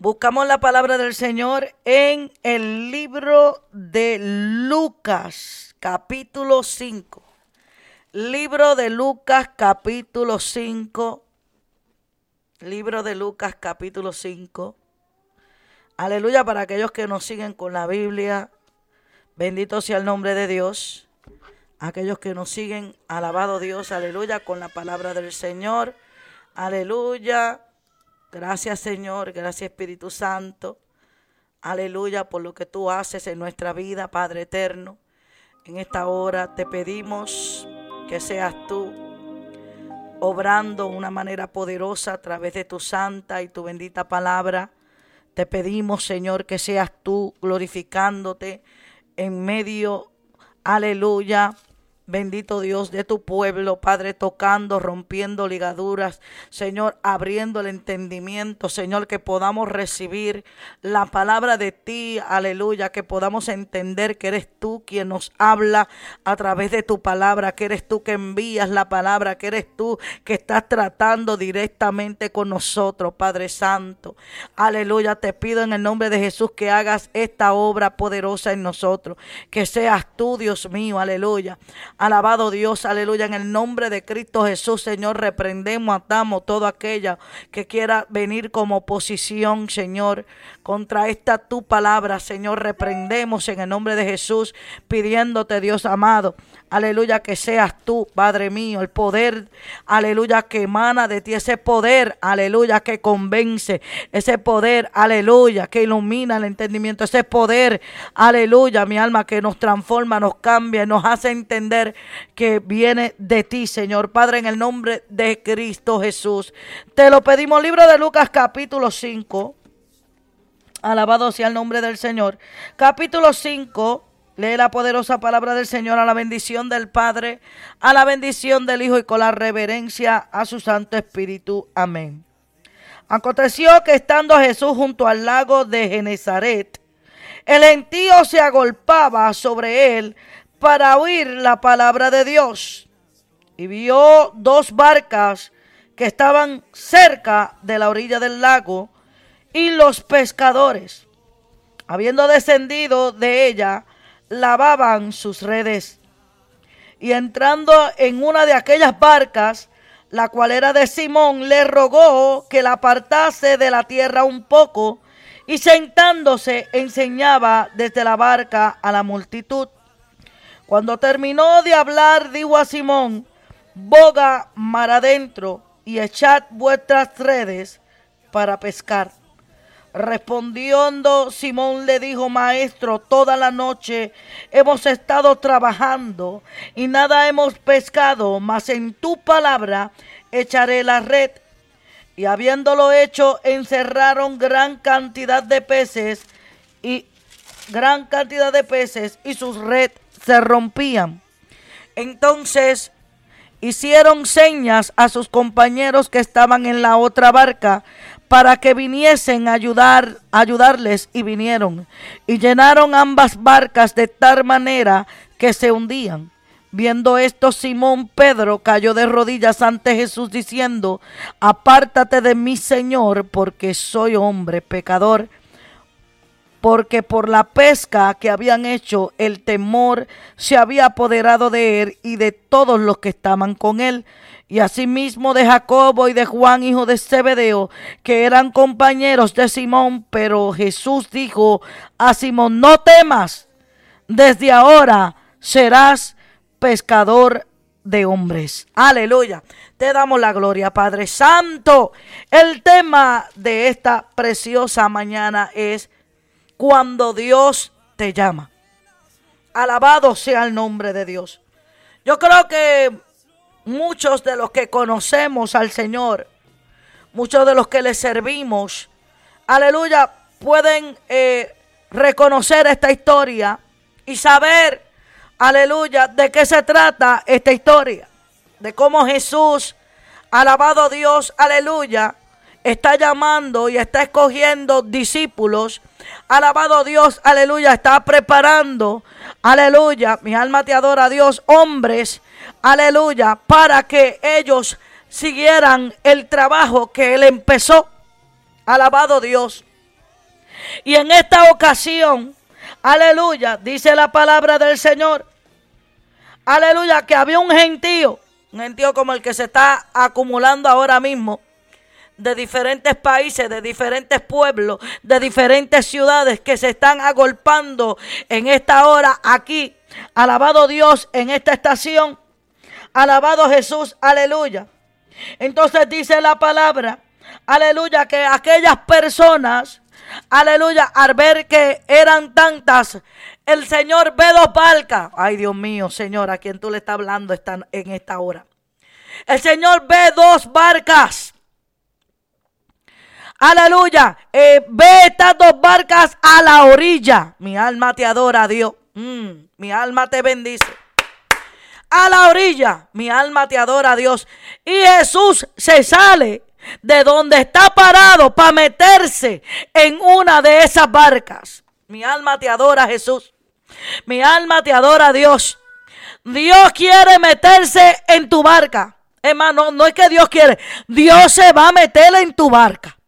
Buscamos la palabra del Señor en el libro de Lucas, capítulo 5. Libro de Lucas, capítulo 5. Libro de Lucas, capítulo 5. Aleluya para aquellos que nos siguen con la Biblia. Bendito sea el nombre de Dios. Aquellos que nos siguen, alabado Dios, aleluya, con la palabra del Señor. Aleluya. Gracias Señor, gracias Espíritu Santo. Aleluya por lo que tú haces en nuestra vida, Padre eterno. En esta hora te pedimos que seas tú obrando una manera poderosa a través de tu santa y tu bendita palabra. Te pedimos, Señor, que seas tú glorificándote en medio, aleluya, Bendito Dios de tu pueblo, Padre, tocando, rompiendo ligaduras, Señor, abriendo el entendimiento, Señor, que podamos recibir la palabra de ti, aleluya, que podamos entender que eres tú quien nos habla a través de tu palabra, que eres tú que envías la palabra, que eres tú que estás tratando directamente con nosotros, Padre Santo. Aleluya, te pido en el nombre de Jesús que hagas esta obra poderosa en nosotros, que seas tú, Dios mío, aleluya Alabado Dios, aleluya. En el nombre de Cristo Jesús, Señor, reprendemos, atamos todo aquella que quiera venir como oposición, Señor, contra esta tu palabra, Señor. Reprendemos en el nombre de Jesús, pidiéndote, Dios amado, aleluya, que seas tú, Padre mío, el poder, aleluya, que emana de ti, ese poder, aleluya, que convence, ese poder, aleluya, que ilumina el entendimiento, ese poder, aleluya, mi alma, que nos transforma, nos cambia, nos hace entender que viene de ti, Señor. Padre, en el nombre de Cristo Jesús. Te lo pedimos, libro de Lucas capítulo 5. Alabado sea el nombre del Señor. Capítulo 5. Lee la poderosa palabra del Señor a la bendición del Padre, a la bendición del Hijo y con la reverencia a su Santo Espíritu. Amén. Aconteció que estando Jesús junto al lago de Genezaret, el gentío se agolpaba sobre él para oír la palabra de Dios. Y vio dos barcas que estaban cerca de la orilla del lago y los pescadores, habiendo descendido de ella, lavaban sus redes. Y entrando en una de aquellas barcas, la cual era de Simón, le rogó que la apartase de la tierra un poco, y sentándose enseñaba desde la barca a la multitud. Cuando terminó de hablar, dijo a Simón, boga mar adentro y echad vuestras redes para pescar. Respondiendo Simón le dijo, Maestro, toda la noche hemos estado trabajando y nada hemos pescado, mas en tu palabra echaré la red. Y habiéndolo hecho, encerraron gran cantidad de peces y gran cantidad de peces y sus red se rompían. Entonces hicieron señas a sus compañeros que estaban en la otra barca para que viniesen a ayudar, ayudarles y vinieron y llenaron ambas barcas de tal manera que se hundían. Viendo esto, Simón Pedro cayó de rodillas ante Jesús diciendo, apártate de mí, Señor, porque soy hombre pecador porque por la pesca que habían hecho el temor se había apoderado de él y de todos los que estaban con él. Y asimismo de Jacobo y de Juan, hijo de Zebedeo, que eran compañeros de Simón. Pero Jesús dijo a Simón, no temas, desde ahora serás pescador de hombres. Aleluya. Te damos la gloria, Padre Santo. El tema de esta preciosa mañana es cuando Dios te llama. Alabado sea el nombre de Dios. Yo creo que muchos de los que conocemos al Señor, muchos de los que le servimos, aleluya, pueden eh, reconocer esta historia y saber, aleluya, de qué se trata esta historia. De cómo Jesús, alabado Dios, aleluya, está llamando y está escogiendo discípulos Alabado Dios, aleluya, está preparando, aleluya, mi alma te adora Dios, hombres, aleluya, para que ellos siguieran el trabajo que Él empezó. Alabado Dios. Y en esta ocasión, aleluya, dice la palabra del Señor, aleluya, que había un gentío, un gentío como el que se está acumulando ahora mismo, de diferentes países, de diferentes pueblos, de diferentes ciudades que se están agolpando en esta hora aquí. Alabado Dios en esta estación. Alabado Jesús, aleluya. Entonces dice la palabra, aleluya, que aquellas personas, aleluya, al ver que eran tantas, el Señor ve dos barcas. Ay, Dios mío, Señor, a quien tú le estás hablando en esta hora. El Señor ve dos barcas. Aleluya. Eh, ve estas dos barcas a la orilla. Mi alma te adora, Dios. Mm, mi alma te bendice. A la orilla, mi alma te adora, Dios. Y Jesús se sale de donde está parado para meterse en una de esas barcas. Mi alma te adora, Jesús. Mi alma te adora, Dios. Dios quiere meterse en tu barca. Hermano, no es que Dios quiere. Dios se va a meter en tu barca.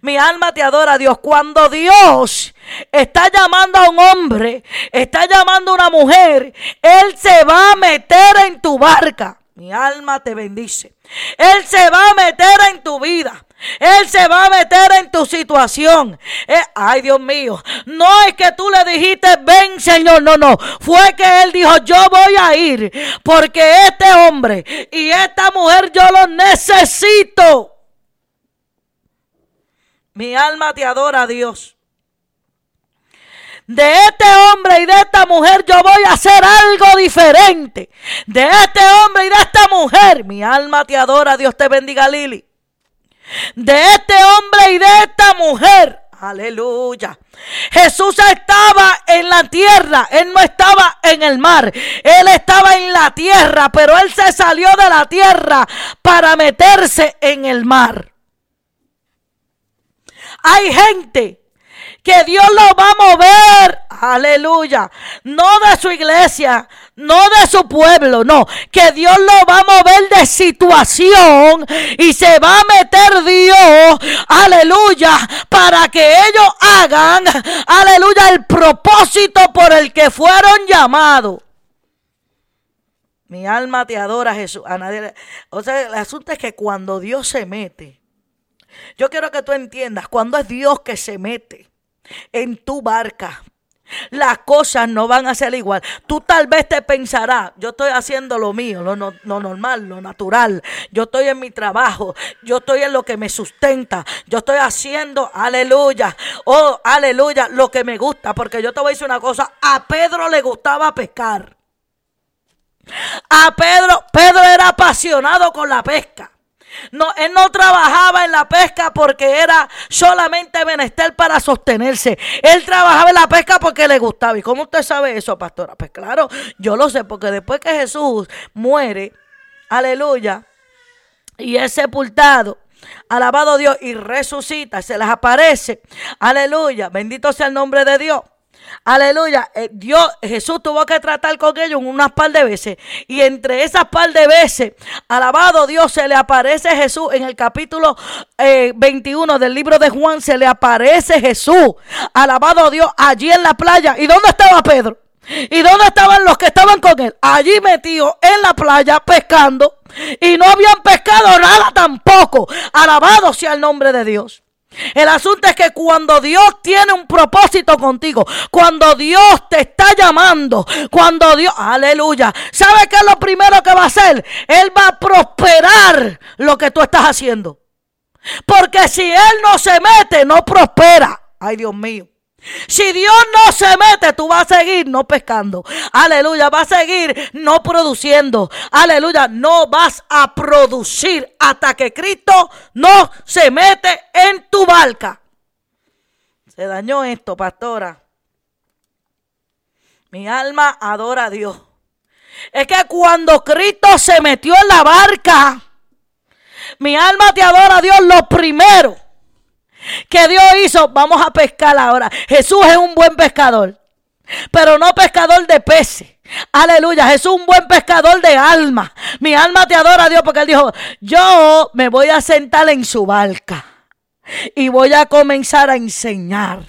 Mi alma te adora, Dios. Cuando Dios está llamando a un hombre, está llamando a una mujer, Él se va a meter en tu barca. Mi alma te bendice. Él se va a meter en tu vida. Él se va a meter en tu situación. Eh, ay, Dios mío. No es que tú le dijiste, ven, Señor. No, no. Fue que Él dijo, yo voy a ir. Porque este hombre y esta mujer yo los necesito. Mi alma te adora, Dios. De este hombre y de esta mujer yo voy a hacer algo diferente. De este hombre y de esta mujer, mi alma te adora, Dios te bendiga, Lili. De este hombre y de esta mujer, aleluya. Jesús estaba en la tierra, él no estaba en el mar, él estaba en la tierra, pero él se salió de la tierra para meterse en el mar. Hay gente que Dios lo va a mover, aleluya, no de su iglesia, no de su pueblo, no, que Dios lo va a mover de situación y se va a meter Dios, aleluya, para que ellos hagan, aleluya, el propósito por el que fueron llamados. Mi alma te adora, Jesús. A nadie, o sea, el asunto es que cuando Dios se mete, yo quiero que tú entiendas, cuando es Dios que se mete en tu barca, las cosas no van a ser igual. Tú tal vez te pensarás, yo estoy haciendo lo mío, lo, normal, lo natural. Yo estoy en mi trabajo, yo estoy en lo que me sustenta. Yo estoy haciendo, aleluya, oh, aleluya, lo que me gusta. Porque yo te voy a decir una cosa, a Pedro le gustaba pescar. A Pedro, Pedro era apasionado con la pesca. No, él no trabajaba en la pesca porque era solamente menester para sostenerse. Él trabajaba en la pesca porque le gustaba. ¿Y cómo usted sabe eso, pastora? Pues claro, yo lo sé, porque después que Jesús muere, aleluya, y es sepultado, alabado Dios, y resucita, se les aparece, aleluya, bendito sea el nombre de Dios. Aleluya. Eh, Dios, Jesús tuvo que tratar con ellos unas par de veces. Y entre esas par de veces, alabado Dios, se le aparece Jesús en el capítulo 21 eh, del libro de Juan. Se le aparece Jesús. Alabado Dios allí en la playa. ¿Y dónde estaba Pedro? ¿Y dónde estaban los que estaban con él? Allí metido en la playa pescando. Y no habían pescado nada tampoco. Alabado sea el nombre de Dios. El asunto es que cuando Dios tiene un propósito contigo, cuando Dios te está llamando, cuando Dios, aleluya, ¿sabe qué es lo primero que va a hacer? Él va a prosperar lo que tú estás haciendo. Porque si Él no se mete, no prospera. Ay, Dios mío. Si Dios no se mete, tú vas a seguir no pescando. Aleluya, vas a seguir no produciendo. Aleluya, no vas a producir hasta que Cristo no se mete en tu barca. Se dañó esto, pastora. Mi alma adora a Dios. Es que cuando Cristo se metió en la barca, mi alma te adora a Dios lo primero que Dios hizo, vamos a pescar ahora. Jesús es un buen pescador, pero no pescador de peces. Aleluya, Jesús es un buen pescador de alma. Mi alma te adora, Dios, porque Él dijo, yo me voy a sentar en su barca y voy a comenzar a enseñar.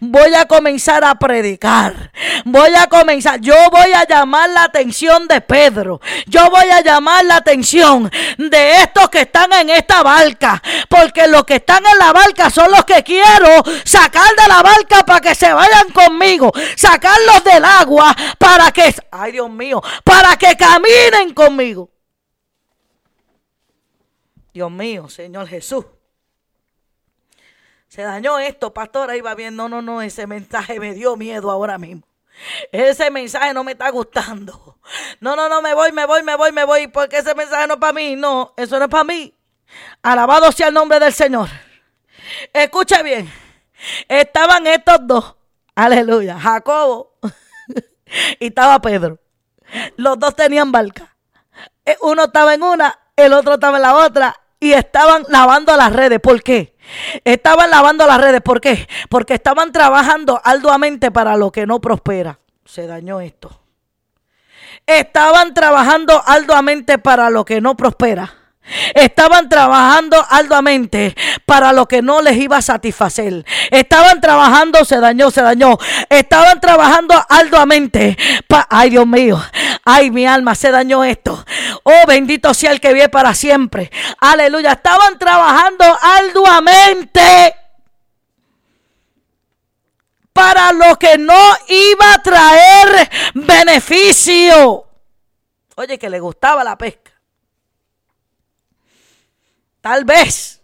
Voy a comenzar a predicar. Voy a comenzar. Yo voy a llamar la atención de Pedro. Yo voy a llamar la atención de estos que están en esta barca. Porque los que están en la barca son los que quiero sacar de la barca para que se vayan conmigo. Sacarlos del agua para que, ay Dios mío, para que caminen conmigo. Dios mío, Señor Jesús. Se dañó esto, pastor. Ahí va bien. No, no, no. Ese mensaje me dio miedo ahora mismo. Ese mensaje no me está gustando. No, no, no, me voy, me voy, me voy, me voy. Porque ese mensaje no es para mí. No, eso no es para mí. Alabado sea el nombre del Señor. Escuche bien. Estaban estos dos. Aleluya. Jacobo y estaba Pedro. Los dos tenían barca. Eh, uno estaba en una, el otro estaba en la otra. Y estaban lavando las redes. ¿Por qué? Estaban lavando las redes. ¿Por qué? Porque estaban trabajando arduamente para lo que no prospera. Se dañó esto. Estaban trabajando arduamente para lo que no prospera. Estaban trabajando arduamente para lo que no les iba a satisfacer. Estaban trabajando, se dañó, se dañó. Estaban trabajando arduamente. ay, Dios mío. Ay, mi alma, se dañó esto. Oh, bendito sea el que vive para siempre. Aleluya. Estaban trabajando arduamente para lo que no iba a traer beneficio. Oye, que le gustaba la pesca. Tal vez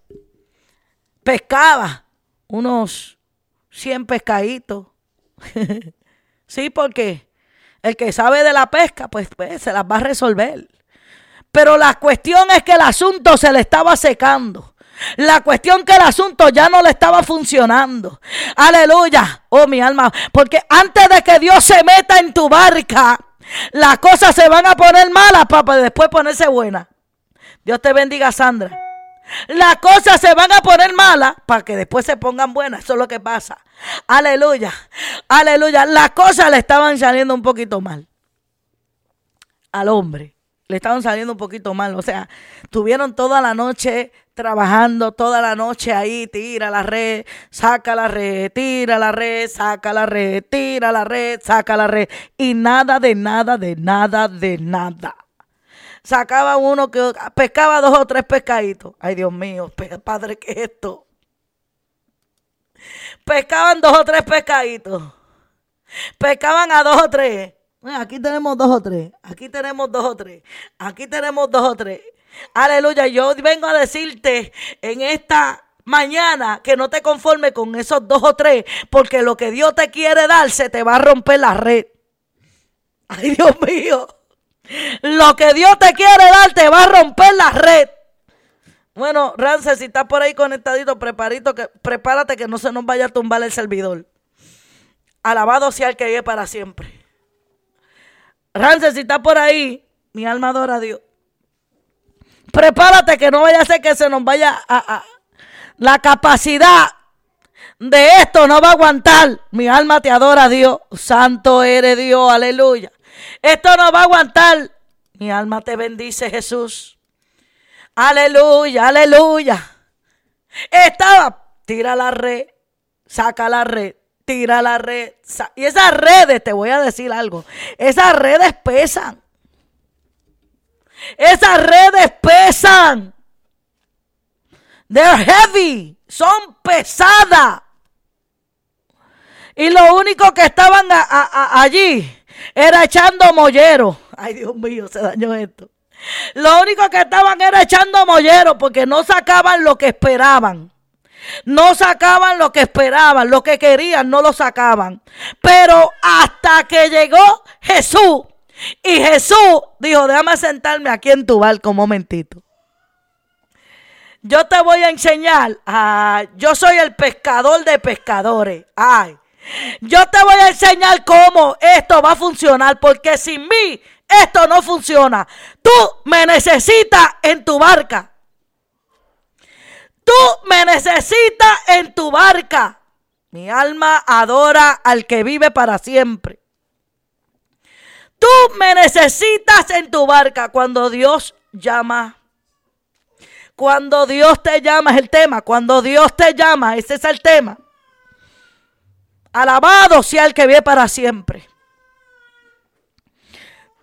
pescaba unos 100 pescaditos. sí, porque el que sabe de la pesca, pues, pues se las va a resolver. Pero la cuestión es que el asunto se le estaba secando. La cuestión que el asunto ya no le estaba funcionando. Aleluya. Oh, mi alma. Porque antes de que Dios se meta en tu barca, las cosas se van a poner malas para después ponerse buenas. Dios te bendiga, Sandra. Las cosas se van a poner malas para que después se pongan buenas. Eso es lo que pasa. Aleluya. Aleluya. Las cosas le estaban saliendo un poquito mal. Al hombre. Le estaban saliendo un poquito mal. O sea, tuvieron toda la noche trabajando, toda la noche ahí. Tira la red, saca la red, tira la red, saca la red, tira la red, saca la red. Y nada de nada, de nada, de nada sacaba uno que pescaba dos o tres pescaditos. Ay, Dios mío, padre, ¿qué es esto? Pescaban dos o tres pescaditos. Pescaban a dos o tres. Aquí tenemos dos o tres. Aquí tenemos dos o tres. Aquí tenemos dos o tres. Aleluya. Yo vengo a decirte en esta mañana que no te conformes con esos dos o tres, porque lo que Dios te quiere dar se te va a romper la red. Ay, Dios mío. Lo que Dios te quiere dar te va a romper la red. Bueno, Rance, si estás por ahí conectadito, preparito, que, prepárate que no se nos vaya a tumbar el servidor. Alabado sea el que vive para siempre. Rance, si estás por ahí, mi alma adora a Dios. Prepárate que no vaya a ser que se nos vaya a, a la capacidad de esto no va a aguantar. Mi alma te adora a Dios. Santo eres Dios, aleluya. Esto no va a aguantar. Mi alma te bendice, Jesús. Aleluya, aleluya. Estaba, tira la red, saca la red, tira la red. Y esas redes, te voy a decir algo, esas redes pesan. Esas redes pesan. They're heavy, son pesadas. Y lo único que estaban allí era echando mollero. Ay, Dios mío, se dañó esto. Lo único que estaban era echando mollero porque no sacaban lo que esperaban. No sacaban lo que esperaban, lo que querían, no lo sacaban. Pero hasta que llegó Jesús, y Jesús dijo, déjame sentarme aquí en tu barco un momentito. Yo te voy a enseñar, ah, yo soy el pescador de pescadores. Ay, yo te voy a enseñar cómo esto va a funcionar, porque sin mí esto no funciona. Tú me necesitas en tu barca. Tú me necesitas en tu barca. Mi alma adora al que vive para siempre. Tú me necesitas en tu barca cuando Dios llama. Cuando Dios te llama es el tema. Cuando Dios te llama, ese es el tema. Alabado sea el que vive para siempre.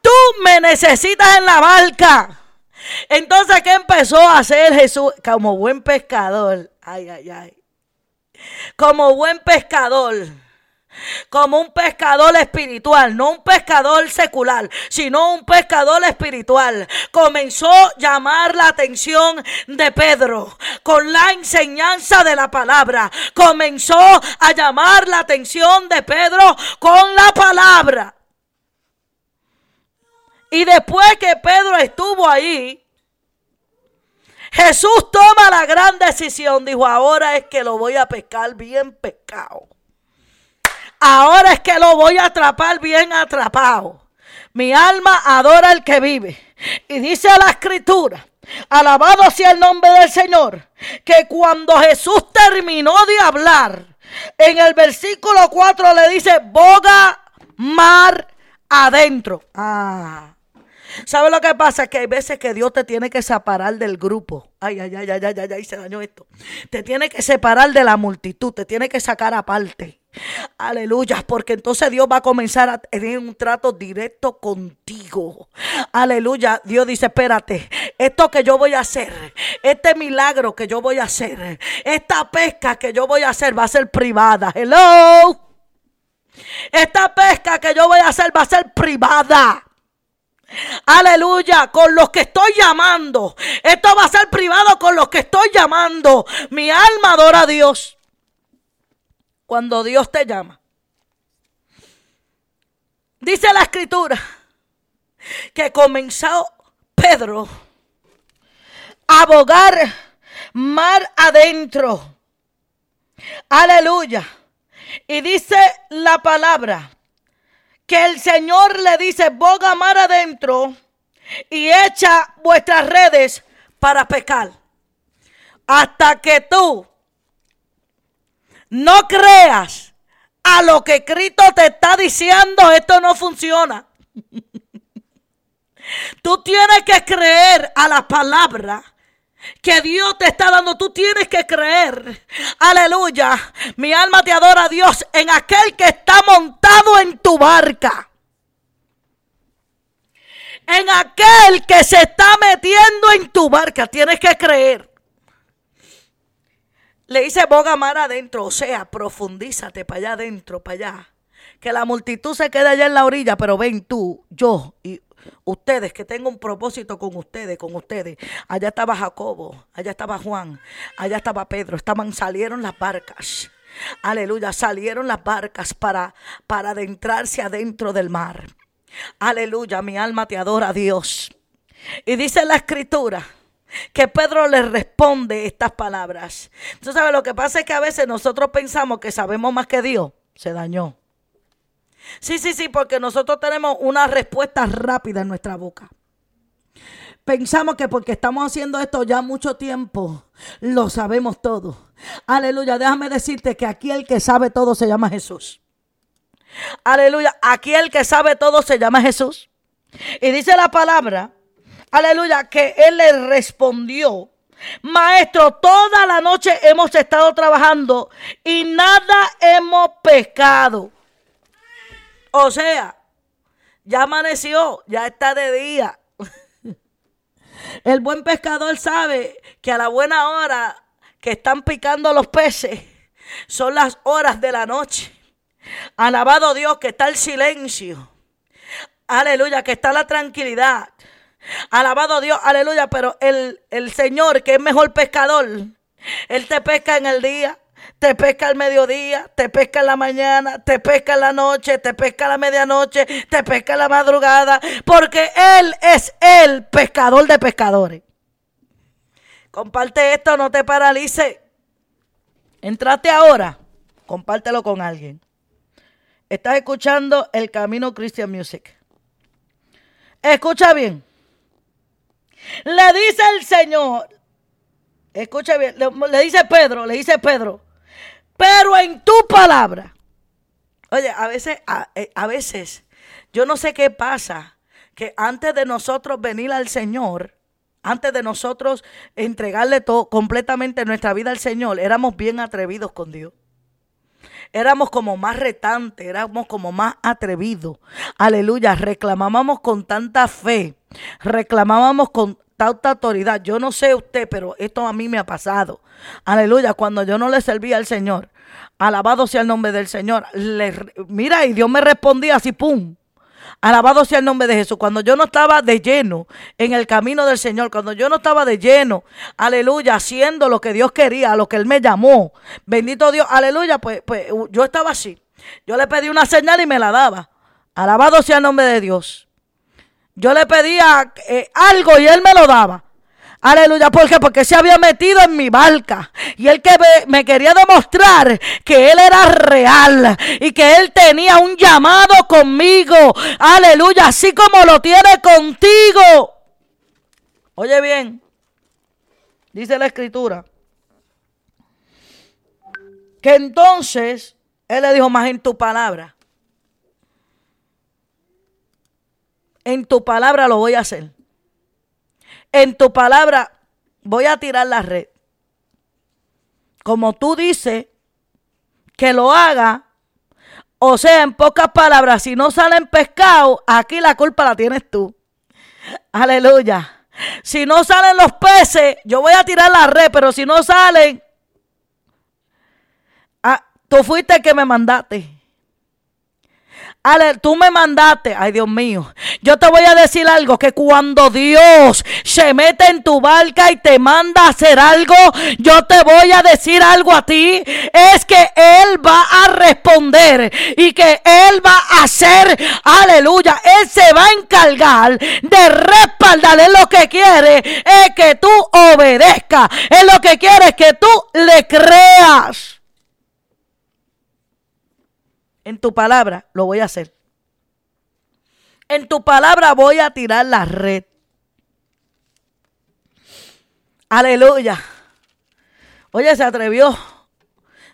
Tú me necesitas en la barca. Entonces, ¿qué empezó a hacer Jesús como buen pescador? Ay, ay, ay. Como buen pescador como un pescador espiritual, no un pescador secular, sino un pescador espiritual. Comenzó a llamar la atención de Pedro con la enseñanza de la palabra. Comenzó a llamar la atención de Pedro con la palabra. Y después que Pedro estuvo ahí, Jesús toma la gran decisión. Dijo, ahora es que lo voy a pescar bien pescado. Ahora es que lo voy a atrapar bien atrapado. Mi alma adora al que vive. Y dice la escritura, alabado sea el nombre del Señor, que cuando Jesús terminó de hablar, en el versículo 4 le dice, boga mar adentro. Ah. ¿Sabe lo que pasa? Que hay veces que Dios te tiene que separar del grupo. Ay, ay, ay, ay, ay, ay, ay, se dañó esto. Te tiene que separar de la multitud, te tiene que sacar aparte. Aleluya, porque entonces Dios va a comenzar a tener un trato directo contigo. Aleluya, Dios dice, espérate, esto que yo voy a hacer, este milagro que yo voy a hacer, esta pesca que yo voy a hacer va a ser privada. Hello. Esta pesca que yo voy a hacer va a ser privada. Aleluya, con los que estoy llamando. Esto va a ser privado con los que estoy llamando. Mi alma adora a Dios cuando Dios te llama. Dice la escritura que comenzó Pedro a bogar mar adentro. Aleluya. Y dice la palabra que el Señor le dice, boga mar adentro y echa vuestras redes para pescar. Hasta que tú no creas a lo que Cristo te está diciendo, esto no funciona. Tú tienes que creer a la palabra que Dios te está dando. Tú tienes que creer. Aleluya. Mi alma te adora a Dios en aquel que está montado en tu barca. En aquel que se está metiendo en tu barca. Tienes que creer. Le dice boga mar adentro, o sea, profundízate para allá adentro, para allá. Que la multitud se quede allá en la orilla, pero ven tú, yo y ustedes, que tengo un propósito con ustedes, con ustedes. Allá estaba Jacobo, allá estaba Juan, allá estaba Pedro, estaban, salieron las barcas. Aleluya, salieron las barcas para, para adentrarse adentro del mar. Aleluya, mi alma te adora, Dios. Y dice la escritura que Pedro le responde estas palabras. Entonces, ¿sabes? Lo que pasa es que a veces nosotros pensamos que sabemos más que Dios. Se dañó. Sí, sí, sí, porque nosotros tenemos una respuesta rápida en nuestra boca. Pensamos que porque estamos haciendo esto ya mucho tiempo, lo sabemos todo. Aleluya, déjame decirte que aquí el que sabe todo se llama Jesús. Aleluya, aquí el que sabe todo se llama Jesús. Y dice la palabra aleluya, que él le respondió, maestro, toda la noche hemos estado trabajando y nada hemos pescado. O sea, ya amaneció, ya está de día. El buen pescador sabe que a la buena hora que están picando los peces son las horas de la noche. Alabado Dios que está el silencio. Aleluya, que está la tranquilidad. Alabado Dios, aleluya. Pero el, el Señor, que es mejor pescador, Él te pesca en el día, te pesca al mediodía, te pesca en la mañana, te pesca en la noche, te pesca a la medianoche, te pesca en la madrugada, porque Él es el pescador de pescadores. Comparte esto, no te paralice. Entrate ahora, compártelo con alguien. Estás escuchando el Camino Christian Music. Escucha bien. Le dice el Señor, escucha bien, le, dice Pedro, le dice Pedro, pero en tu palabra. Oye, a veces, eh, a, veces, yo no sé qué pasa, que antes de nosotros venir al Señor, antes de nosotros entregarle todo completamente nuestra vida al Señor, éramos bien atrevidos con Dios. Éramos como más retantes, éramos como más atrevidos. Aleluya, reclamábamos con tanta fe, reclamábamos con tanta autoridad. Yo no sé usted, pero esto a mí me ha pasado. Aleluya, cuando yo no le servía al Señor, alabado sea el nombre del Señor. mira, y Dios me respondía así, pum. Alabado sea el nombre de Jesús. Cuando yo no estaba de lleno en el camino del Señor, cuando yo no estaba de lleno, aleluya, haciendo lo que Dios quería, a lo que Él me llamó. Bendito Dios, aleluya, pues, pues yo estaba así. Yo le pedí una señal y me la daba. Alabado sea el nombre de Dios. Yo le pedía eh, algo y Él me lo daba. Aleluya, ¿por qué? Porque se había metido en mi barca. Y él que me, quería demostrar que él era real y que él tenía un llamado conmigo. Aleluya, así como lo tiene contigo. Oye bien, dice la escritura, que entonces él le dijo más en tu palabra. En tu palabra lo voy a hacer en tu palabra voy a tirar la red. Como tú dices que lo haga, o sea, en pocas palabras, si no salen pescado, aquí la culpa la tienes tú. Aleluya. Si no salen los peces, yo voy a tirar la red, pero si no salen, ah, tú fuiste el que me mandaste. Ale, tú me mandaste, ay Dios mío, yo te voy a decir algo, que cuando Dios se mete en tu barca y te manda a hacer algo, yo te voy a decir algo a ti, es que Él va a responder y que Él va a hacer, aleluya, Él se va a encargar de respaldar, Él lo que quiere es que tú obedezcas, Él lo que quiere es que tú le creas en tu palabra lo voy a hacer. En tu palabra voy a tirar la red. Aleluya. Oye, se atrevió.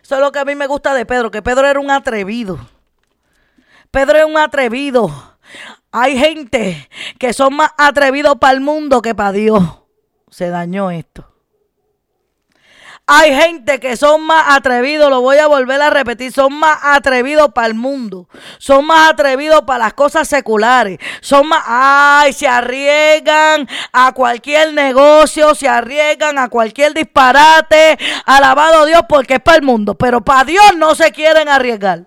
Eso es lo que a mí me gusta de Pedro, que Pedro era un atrevido. Pedro es un atrevido. Hay gente que son más atrevidos para el mundo que para Dios. Se dañó esto. Hay gente que son más atrevidos, lo voy a volver a repetir, son más atrevidos para el mundo, son más atrevidos para las cosas seculares, son más, ay, se arriesgan a cualquier negocio, se arriesgan a cualquier disparate, alabado Dios porque es para el mundo, pero para Dios no se quieren arriesgar.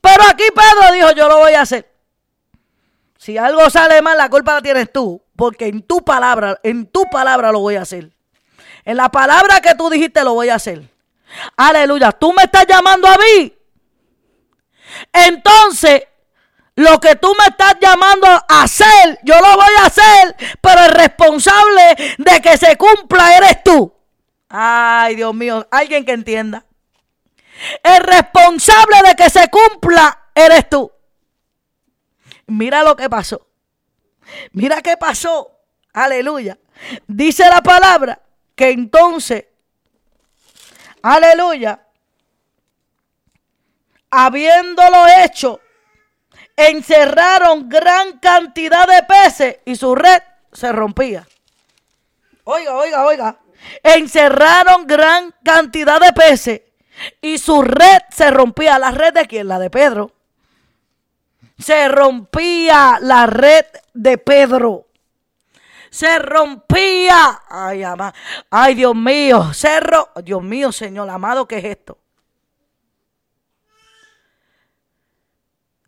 Pero aquí Pedro dijo, yo lo voy a hacer. Si algo sale mal, la culpa la tienes tú porque en tu palabra, en tu palabra lo voy a hacer. En la palabra que tú dijiste lo voy a hacer. Aleluya, tú me estás llamando a mí. Entonces, lo que tú me estás llamando a hacer, yo lo voy a hacer, pero el responsable de que se cumpla eres tú. Ay, Dios mío, alguien que entienda. El responsable de que se cumpla eres tú. Mira lo que pasó. Mira qué pasó. Aleluya. Dice la palabra que entonces, aleluya, habiéndolo hecho, encerraron gran cantidad de peces y su red se rompía. Oiga, oiga, oiga. Encerraron gran cantidad de peces y su red se rompía. ¿La red de quién? La de Pedro se rompía la red de Pedro. Se rompía. Ay, ama. Ay, Dios mío. Cerro. Dios mío, Señor amado, ¿qué es esto?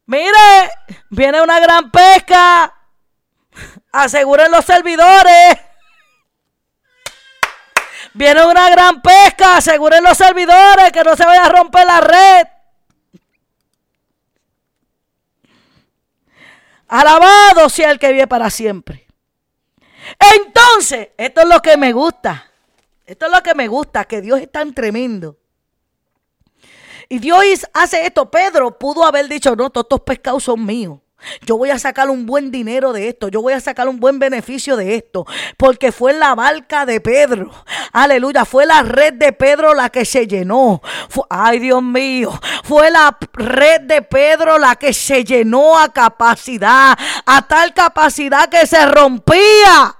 Mire, viene una gran pesca. Aseguren los servidores. Viene una gran pesca. Aseguren los servidores que no se vaya a romper la red. Alabado sea el que vive para siempre. Entonces, esto es lo que me gusta. Esto es lo que me gusta, que Dios es tan tremendo. Y Dios hace esto. Pedro pudo haber dicho, no, todos estos pescados son míos. Yo voy a sacar un buen dinero de esto. Yo voy a sacar un buen beneficio de esto. Porque fue la barca de Pedro. Aleluya. Fue la red de Pedro la que se llenó. ay, Dios mío. Fue la red de Pedro la que se llenó a capacidad. A tal capacidad que se rompía.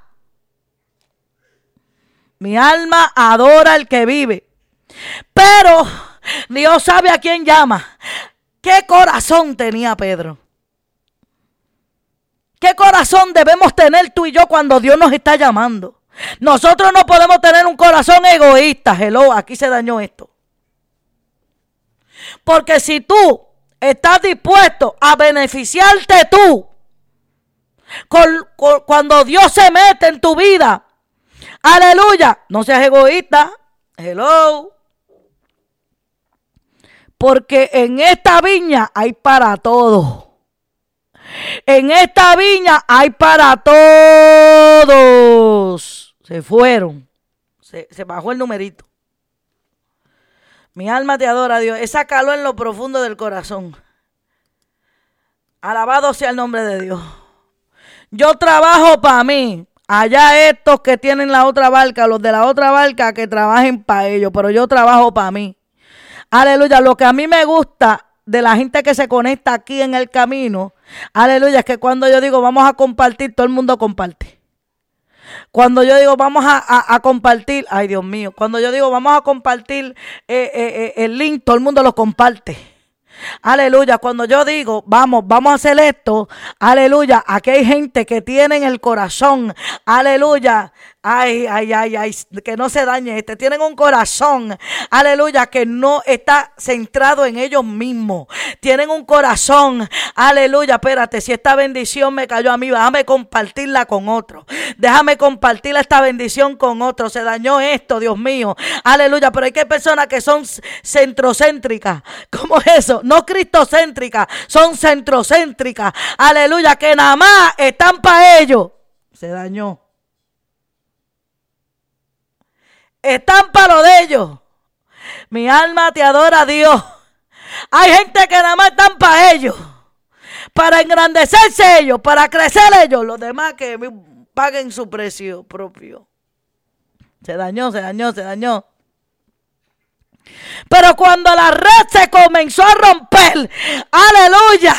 Mi alma adora al que vive. Pero Dios sabe a quién llama. ¿Qué corazón tenía Pedro? ¿Qué corazón debemos tener tú y yo cuando Dios nos está llamando? Nosotros no podemos tener un corazón egoísta. Hello, aquí se dañó esto. Porque si tú estás dispuesto a beneficiarte tú, cuando Dios se mete en tu vida, aleluya, no seas egoísta. Hello. Porque en esta viña hay para todos. En esta viña hay para todos. Se fueron. Se, bajó el numerito. Mi alma te adora, Dios. Esa calor en lo profundo del corazón. Alabado sea el nombre de Dios. Yo trabajo para mí. Allá estos que tienen la otra barca, los de la otra barca que trabajen para ellos, pero yo trabajo para mí. Aleluya. Lo que a mí me gusta de la gente que se conecta aquí en el camino, aleluya, es que cuando yo digo vamos a compartir, todo el mundo comparte. Cuando yo digo vamos a, compartir, ay Dios mío, cuando yo digo vamos a compartir eh, eh, eh, el link, todo el mundo lo comparte. Aleluya, cuando yo digo, vamos, vamos a hacer esto, aleluya, aquí hay gente que tiene en el corazón, aleluya, Ay, ay, ay, ay, que no se dañe este. Tienen un corazón, aleluya, que no está centrado en ellos mismos. Tienen un corazón, aleluya, espérate, si esta bendición me cayó a mí, déjame compartirla con otro. Déjame compartir esta bendición con otro. Se dañó esto, Dios mío. Aleluya, pero hay que personas que son centrocéntricas. ¿Cómo es eso? No cristocéntricas, son centrocéntricas. Aleluya, que nada más están para ellos. Se dañó. Están para lo de ellos. Mi alma te adora a Dios. Hay gente que nada más están para ellos. Para engrandecerse ellos, para crecer ellos. Los demás que paguen su precio propio. Se dañó, se dañó, se dañó. Pero cuando la red se comenzó a romper, aleluya,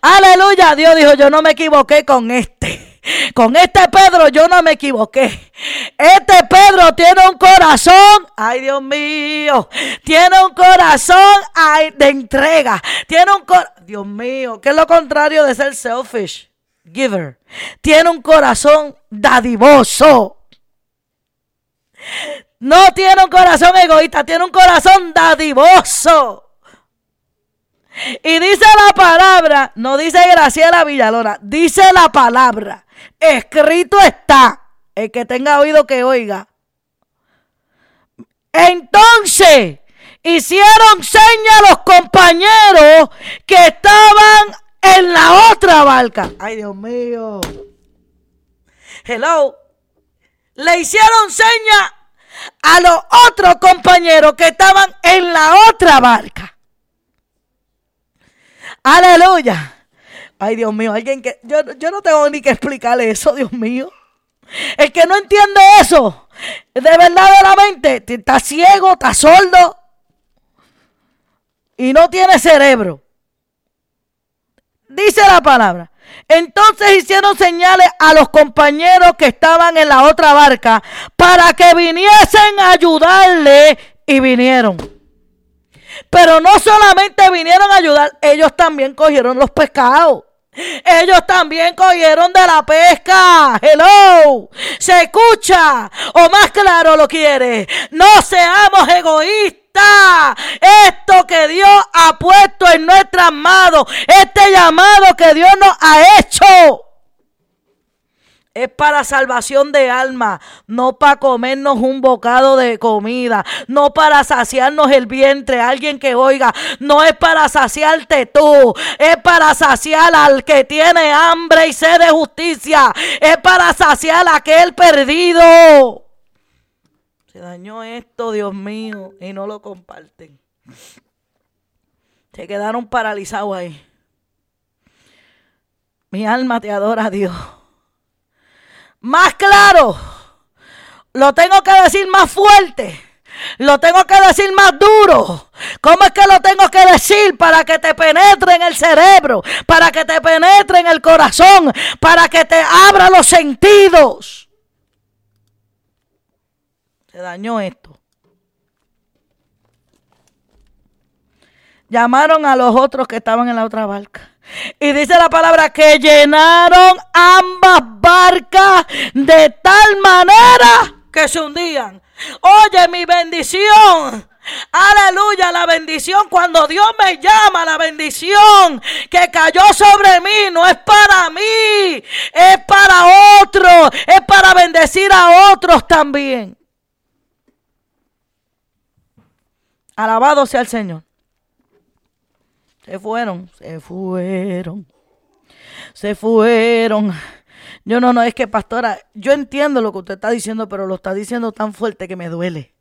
aleluya, Dios dijo, yo no me equivoqué con este. Con este Pedro yo no me equivoqué. Este Pedro tiene un corazón, ay Dios mío, tiene un corazón de entrega. Tiene un corazón, Dios mío, ¿qué es lo contrario de ser selfish? Giver. Tiene un corazón dadivoso. No tiene un corazón egoísta, tiene un corazón dadivoso. Y dice la palabra, no dice Graciela Villalona, dice la palabra Escrito está. El que tenga oído que oiga. Entonces hicieron señas a los compañeros que estaban en la otra barca. Ay, Dios mío. Hello. Le hicieron señas a los otros compañeros que estaban en la otra barca. Aleluya. Ay, Dios mío, alguien que. Yo, yo no tengo ni que explicarle eso, Dios mío. El que no entiende eso, de verdad, de la mente, está ciego, está sordo y no tiene cerebro. Dice la palabra. Entonces hicieron señales a los compañeros que estaban en la otra barca para que viniesen a ayudarle y vinieron. Pero no solamente vinieron a ayudar, ellos también cogieron los pescados. Ellos también cogieron de la pesca. Hello. Se escucha. O más claro lo quiere. No seamos egoístas. Esto que Dios ha puesto en nuestras manos. Este llamado que Dios nos ha hecho es para salvación de alma, no para comernos un bocado de comida, no para saciarnos el vientre, alguien que oiga, no es para saciarte tú, es para saciar al que tiene hambre y sed de justicia, es para saciar a aquel perdido. Se dañó esto, Dios mío, y no lo comparten. Se quedaron paralizados ahí. Mi alma te adora, Dios más claro. Lo tengo que decir más fuerte. Lo tengo que decir más duro. ¿Cómo es que lo tengo que decir? Para que te penetre en el cerebro, para que te penetre en el corazón, para que te abra los sentidos. Se dañó esto. Llamaron a los otros que estaban en la otra barca. Y dice la palabra que llenaron ambas barcas de tal manera que se hundían. Oye, mi bendición. Aleluya, la bendición cuando Dios me llama, la bendición que cayó sobre mí no es para mí, es para otros, es para bendecir a otros también. Alabado sea el Señor. Se fueron, se fueron, se fueron. Yo no, no, es que pastora, yo entiendo lo que usted está diciendo, pero lo está diciendo tan fuerte que me duele.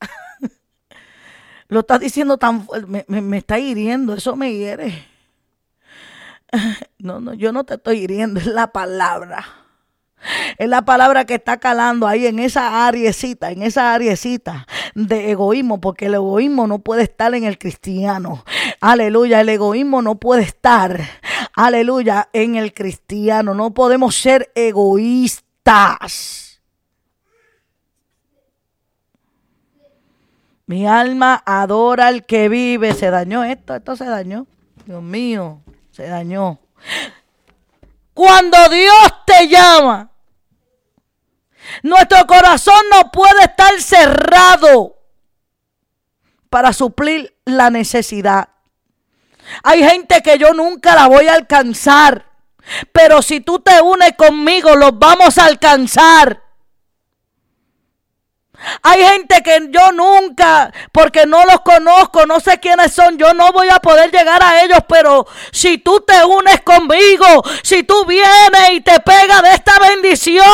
lo está diciendo tan fuerte, me, me está hiriendo, eso me hiere. No, no, yo no te estoy hiriendo, es la palabra. Es la palabra que está calando ahí en esa ariecita, en esa ariecita de egoísmo, porque el egoísmo no puede estar en el cristiano. Aleluya, el egoísmo no puede estar, aleluya, en el cristiano. No podemos ser egoístas. Mi alma adora al que vive. Se dañó esto, esto se dañó. Dios mío, se dañó. Cuando Dios te llama, nuestro corazón no puede estar cerrado para suplir la necesidad. Hay gente que yo nunca la voy a alcanzar, pero si tú te unes conmigo, los vamos a alcanzar. Hay gente que yo nunca, porque no los conozco, no sé quiénes son, yo no voy a poder llegar a ellos, pero si tú te unes conmigo, si tú vienes y te pegas de esta bendición,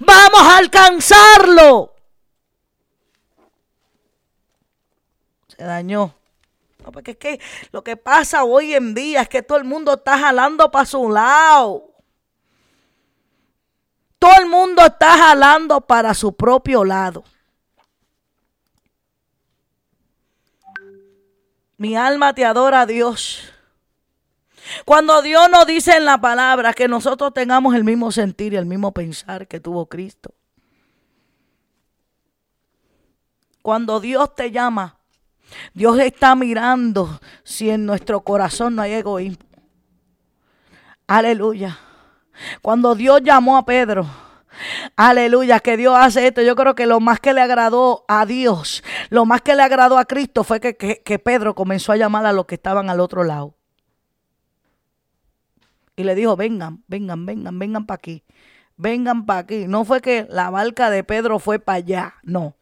vamos a alcanzarlo. Se dañó. No, porque es que lo que pasa hoy en día es que todo el mundo está jalando para su lado. Todo el mundo está jalando para su propio lado. Mi alma te adora a Dios. Cuando Dios nos dice en la palabra que nosotros tengamos el mismo sentir y el mismo pensar que tuvo Cristo. Cuando Dios te llama, Dios está mirando si en nuestro corazón no hay egoísmo. Aleluya. Cuando Dios llamó a Pedro, aleluya, que Dios hace esto, yo creo que lo más que le agradó a Dios, lo más que le agradó a Cristo fue que, que Pedro comenzó a llamar a los que estaban al otro lado. Y le dijo, vengan, vengan, vengan, vengan para aquí, vengan para aquí. No fue que la barca de Pedro fue para allá, no.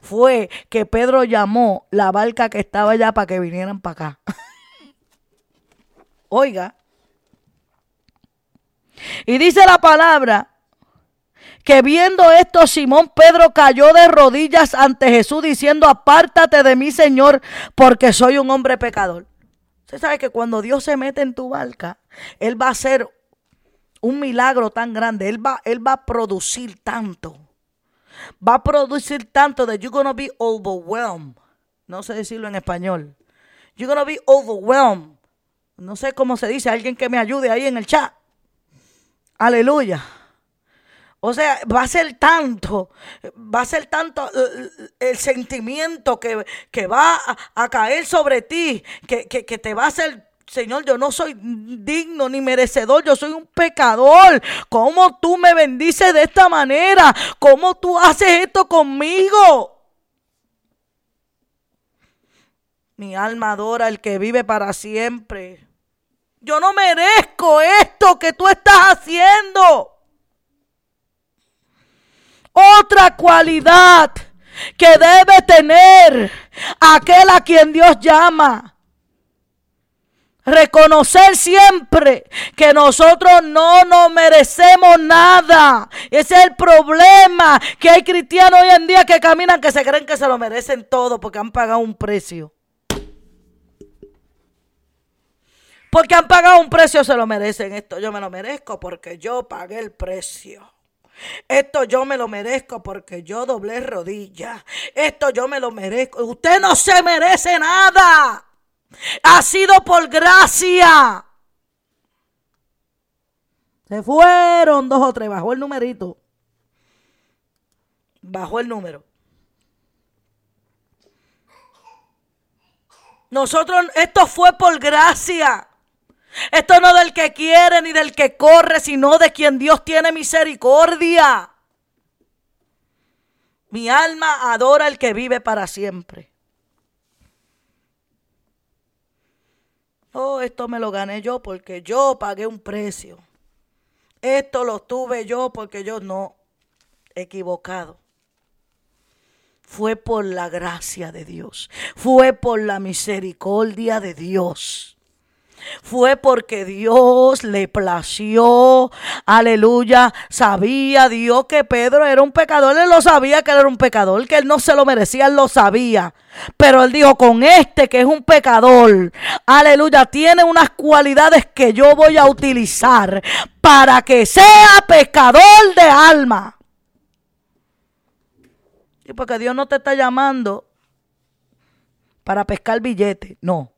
Fue que Pedro llamó la barca que estaba allá para que vinieran para acá. Oiga, y dice la palabra que viendo esto Simón Pedro cayó de rodillas ante Jesús diciendo, apártate de mí Señor, porque soy un hombre pecador. Usted sabe que cuando Dios se mete en tu barca, Él va a hacer un milagro tan grande, Él va, él va a producir tanto. Va a producir tanto that you're to be overwhelmed. No sé decirlo en español. You're to be overwhelmed. No sé cómo se dice, alguien que me ayude ahí en el chat. Aleluya. O sea, va a ser tanto, va a ser tanto eh, eh, el, sentimiento que, va a, caer sobre ti, que, que te va a hacer Señor, yo no soy digno ni merecedor, yo soy un pecador. ¿Cómo tú me bendices de esta manera? ¿Cómo tú haces esto conmigo? Mi alma adora al que vive para siempre. Yo no merezco esto que tú estás haciendo. Otra cualidad que debe tener aquel a quien Dios llama. Reconocer siempre que nosotros no nos merecemos nada. Ese es el problema que hay cristianos hoy en día que caminan que se creen que se lo merecen todo porque han pagado un precio. porque han pagado un precio, se lo merecen. Esto yo me lo merezco porque yo pagué el precio. Esto yo me lo merezco porque yo doblé rodillas. Esto yo me lo merezco. Usted no se merece nada. Ha sido por gracia. Se fueron dos o tres. Bajó el numerito. Bajó el número. Nosotros, esto fue por gracia. Esto no del que quiere ni del que corre, sino de quien Dios tiene misericordia. Mi alma adora al que vive para siempre. Oh, esto me lo gané yo porque yo pagué un precio. Esto lo tuve yo porque yo no. Equivocado. Fue por la gracia de Dios. Fue por la misericordia de Dios fue porque Dios le plació. Aleluya. Sabía Dios que Pedro era un pecador. Él lo sabía que él era un pecador, que él no se lo merecía, él lo sabía. Pero él dijo, con este que es un pecador, aleluya, tiene unas cualidades que yo voy a utilizar para que sea pecador de alma. Y porque Dios no te está llamando para pescar billetes, no.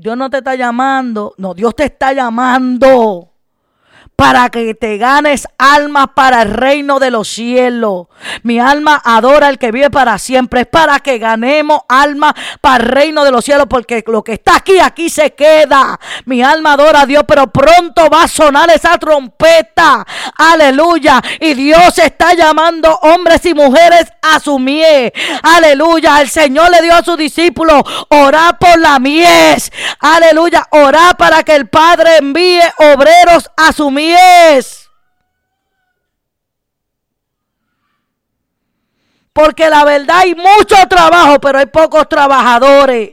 Dios no te está llamando, no, Dios te está llamando para que te ganes almas para el reino de los cielos. Mi alma adora al que vive para siempre. Es para que ganemos almas para el reino de los cielos, porque lo que está aquí, aquí se queda. Mi alma adora a Dios, pero pronto va a sonar esa trompeta. Aleluya. Y Dios está llamando hombres y mujeres a su mies. Aleluya. El Señor le dio a sus discípulos orar por la mies. Aleluya. Orar para que el Padre envíe obreros a su mies porque la verdad hay mucho trabajo, pero hay pocos trabajadores.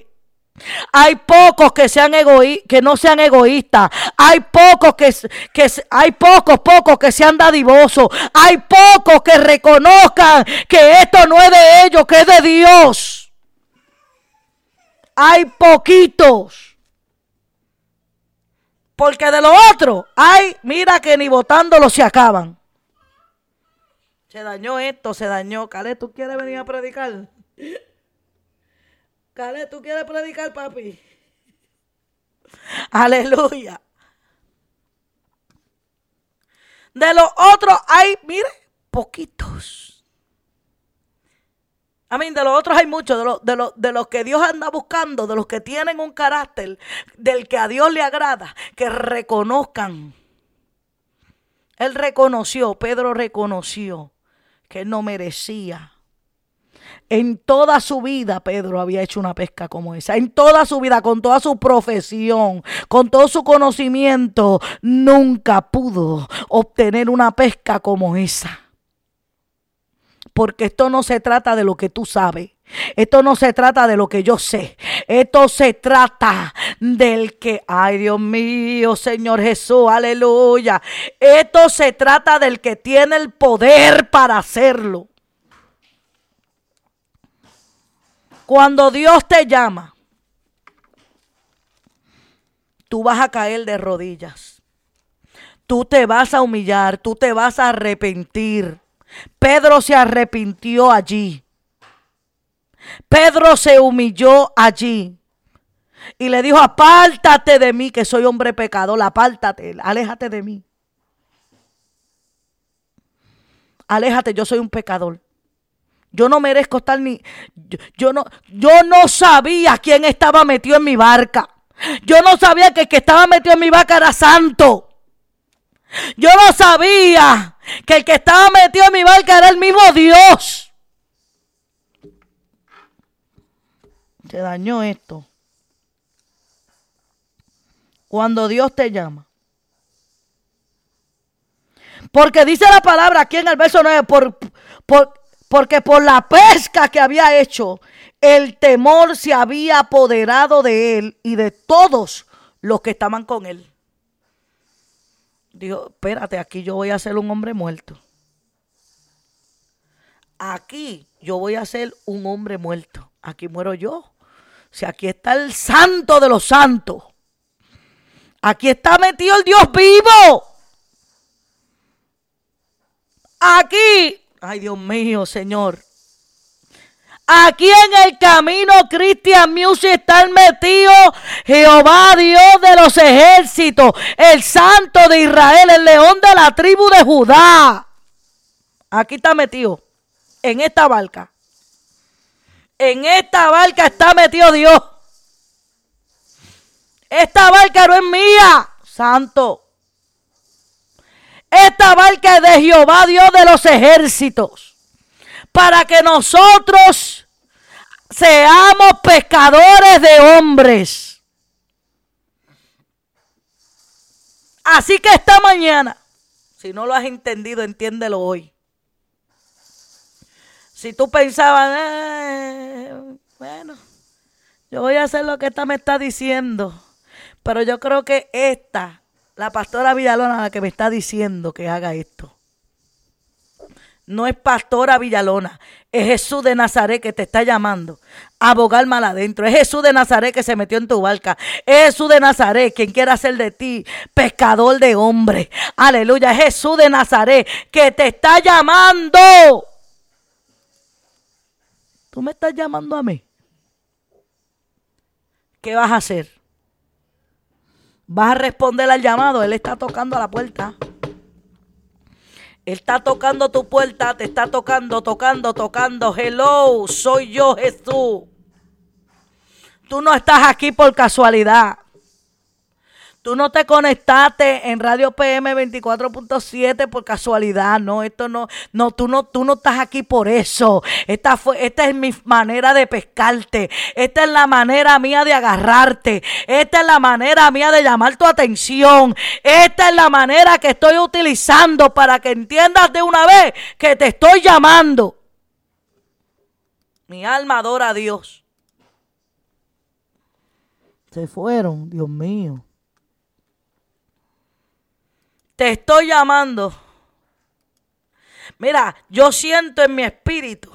Hay pocos que sean que no sean egoístas. Hay pocos que, que hay pocos, pocos que sean dadivosos. Hay pocos que reconozcan que esto no es de ellos, que es de Dios. Hay poquitos. Porque de lo otro, ay, mira que ni votándolo se acaban. Se dañó esto, se dañó. Cale, ¿tú quieres venir a predicar? Cale, ¿tú quieres predicar, papi? Aleluya. De los otros hay, mire, poquitos. Amén, de los otros hay muchos, de, de, de los que Dios anda buscando, de los que tienen un carácter del que a Dios le agrada, que reconozcan. Él reconoció, Pedro reconoció que él no merecía. En toda su vida Pedro había hecho una pesca como esa. En toda su vida, con toda su profesión, con todo su conocimiento, nunca pudo obtener una pesca como esa porque esto no se trata de lo que tú sabes. Esto no se trata de lo que yo sé. Esto se trata del que, ay Dios mío, Señor Jesús, aleluya. Esto se trata del que tiene el poder para hacerlo. Cuando Dios te llama, tú vas a caer de rodillas. Tú te vas a humillar, tú te vas a arrepentir. Pedro se arrepintió allí. Pedro se humilló allí. Y le dijo, apártate de mí, que soy hombre pecador, apártate, aléjate de mí. Aléjate, yo soy un pecador. Yo no merezco estar ni. Yo, no, yo no sabía quién estaba metido en mi barca. Yo no sabía que el que estaba metido en mi barca era santo. Yo no sabía que el que estaba metido en mi barca era el mismo Dios. Se dañó esto. Cuando Dios te llama. Porque dice la palabra aquí en el verso 9, por, porque por la pesca que había hecho, el temor se había apoderado de él y de todos los que estaban con él. Dijo, espérate, aquí yo voy a ser un hombre muerto. Aquí yo voy a ser un hombre muerto. Aquí muero yo. Si aquí está el santo de los santos. Aquí está metido el Dios vivo. Aquí. Ay, Dios mío, Señor. Aquí en el camino Christian Music está metido Jehová Dios de los ejércitos, el santo de Israel, el león de la tribu de Judá. Aquí está metido, en esta barca. En esta barca está metido Dios. Esta barca no es mía, santo. Esta barca es de Jehová, Dios de los ejércitos. Para que nosotros seamos pescadores de hombres. Así que esta mañana, si no lo has entendido, entiéndelo hoy. Si tú pensabas, eh, bueno, yo voy a hacer lo que esta me está diciendo, pero yo creo que esta, la pastora Villalona, la que me está diciendo que haga esto. No es pastora Villalona, es Jesús de Nazaret que te está llamando a abogar mal adentro. Es Jesús de Nazaret que se metió en tu barca. Es Jesús de Nazaret quien quiere hacer de ti pescador de hombres. Aleluya. Es Jesús de Nazaret que te está llamando. Tú me estás llamando a mí. ¿Qué vas a hacer? ¿Vas a responder al llamado? Él está tocando a la puerta. Él está tocando tu puerta, te está tocando, tocando, tocando. Hello, soy yo Jesús. Tú no estás aquí por casualidad. Tú no te conectaste en Radio PM 24.7 por casualidad, no, esto no, no, tú no, tú no estás aquí por eso. Esta fue, esta es mi manera de pescarte. Esta es la manera mía de agarrarte. Esta es la manera mía de llamar tu atención. Esta es la manera que estoy utilizando para que entiendas de una vez que te estoy llamando. Mi alma adora a Dios. Se fueron, Dios mío. Te estoy llamando. Mira, yo siento en mi espíritu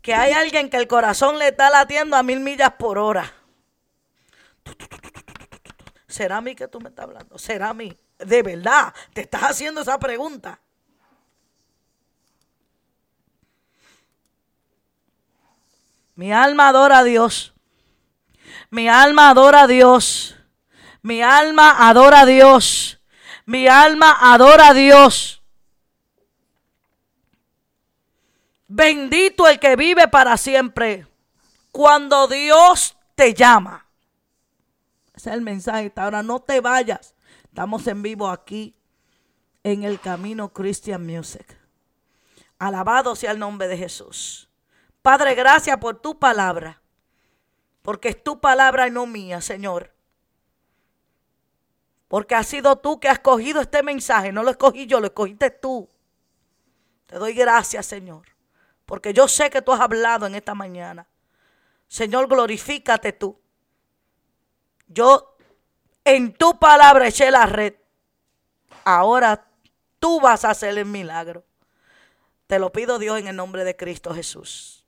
que hay alguien que el corazón le está latiendo a mil millas por hora. ¿Será a mí que tú me estás hablando? ¿Será a mí? De verdad, te estás haciendo esa pregunta. Mi alma adora a Dios. Mi alma adora a Dios. Mi alma adora a Dios. Mi alma adora a Dios. Bendito el que vive para siempre. Cuando Dios te llama. Ese es el mensaje. Ahora no te vayas. Estamos en vivo aquí en el camino Christian Music. Alabado sea el nombre de Jesús. Padre, gracias por tu palabra. Porque es tu palabra y no mía, Señor. Porque has sido tú que has cogido este mensaje. No lo escogí yo, lo escogiste tú. Te doy gracias, Señor. Porque yo sé que tú has hablado en esta mañana. Señor, glorifícate tú. Yo en tu palabra eché la red. Ahora tú vas a hacer el milagro. Te lo pido Dios en el nombre de Cristo Jesús.